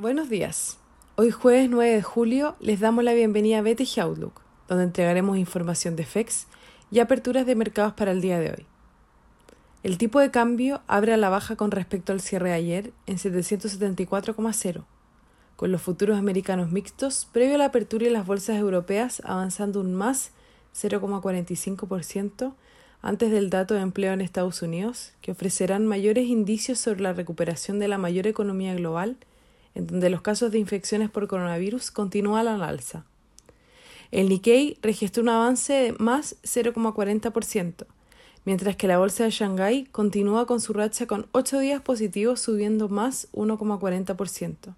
Buenos días. Hoy jueves 9 de julio les damos la bienvenida a BTG Outlook, donde entregaremos información de FEX y aperturas de mercados para el día de hoy. El tipo de cambio abre a la baja con respecto al cierre de ayer en 774,0, con los futuros americanos mixtos previo a la apertura y las bolsas europeas avanzando un más 0,45% antes del dato de empleo en Estados Unidos, que ofrecerán mayores indicios sobre la recuperación de la mayor economía global en donde los casos de infecciones por coronavirus continúan al alza. El Nikkei registró un avance de más 0,40%, mientras que la bolsa de Shanghái continúa con su racha con 8 días positivos subiendo más 1,40%.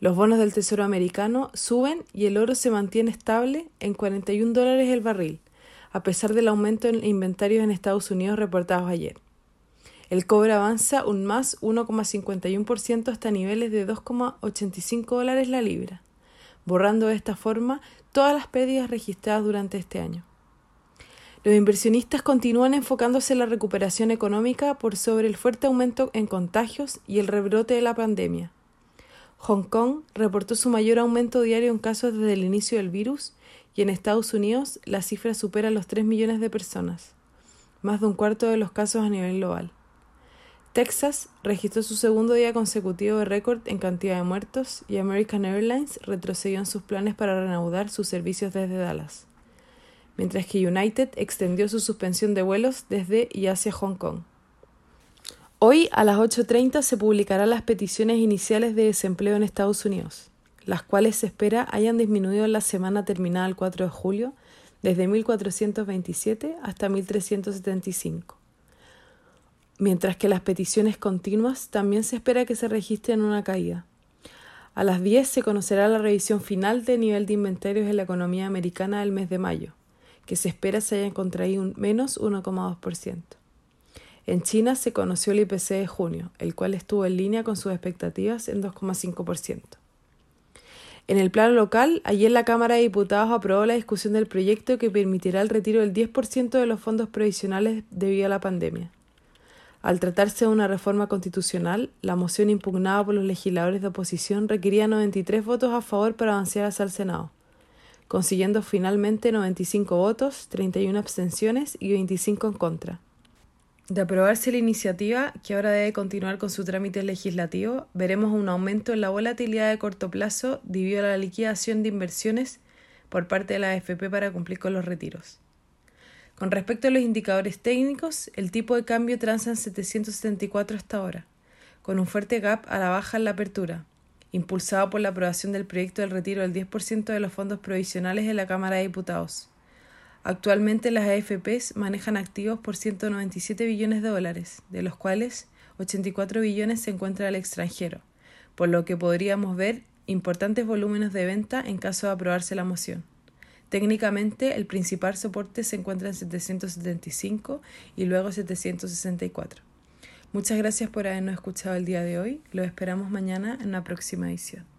Los bonos del Tesoro americano suben y el oro se mantiene estable en 41 dólares el barril, a pesar del aumento en inventarios en Estados Unidos reportados ayer. El cobre avanza un más 1,51% hasta niveles de 2,85 dólares la libra, borrando de esta forma todas las pérdidas registradas durante este año. Los inversionistas continúan enfocándose en la recuperación económica por sobre el fuerte aumento en contagios y el rebrote de la pandemia. Hong Kong reportó su mayor aumento diario en casos desde el inicio del virus y en Estados Unidos la cifra supera los 3 millones de personas, más de un cuarto de los casos a nivel global. Texas registró su segundo día consecutivo de récord en cantidad de muertos y American Airlines retrocedió en sus planes para reanudar sus servicios desde Dallas, mientras que United extendió su suspensión de vuelos desde y hacia Hong Kong. Hoy a las 8.30 se publicarán las peticiones iniciales de desempleo en Estados Unidos, las cuales se espera hayan disminuido en la semana terminada el 4 de julio desde 1.427 hasta 1.375 mientras que las peticiones continuas también se espera que se registren una caída. A las 10 se conocerá la revisión final del nivel de inventarios en la economía americana del mes de mayo, que se espera se haya contraído un menos 1,2%. En China se conoció el IPC de junio, el cual estuvo en línea con sus expectativas en 2,5%. En el plano local, ayer la Cámara de Diputados aprobó la discusión del proyecto que permitirá el retiro del 10% de los fondos provisionales debido a la pandemia. Al tratarse de una reforma constitucional, la moción impugnada por los legisladores de oposición requería 93 votos a favor para avanzar hacia el Senado, consiguiendo finalmente 95 votos, 31 abstenciones y 25 en contra. De aprobarse la iniciativa, que ahora debe continuar con su trámite legislativo, veremos un aumento en la volatilidad de corto plazo debido a la liquidación de inversiones por parte de la AFP para cumplir con los retiros. Con respecto a los indicadores técnicos, el tipo de cambio transa en 774 hasta ahora, con un fuerte gap a la baja en la apertura, impulsado por la aprobación del proyecto del retiro del 10% de los fondos provisionales en la Cámara de Diputados. Actualmente las AFPs manejan activos por 197 billones de dólares, de los cuales 84 billones se encuentran al extranjero, por lo que podríamos ver importantes volúmenes de venta en caso de aprobarse la moción. Técnicamente, el principal soporte se encuentra en 775 y luego 764. Muchas gracias por habernos escuchado el día de hoy. Lo esperamos mañana en la próxima edición.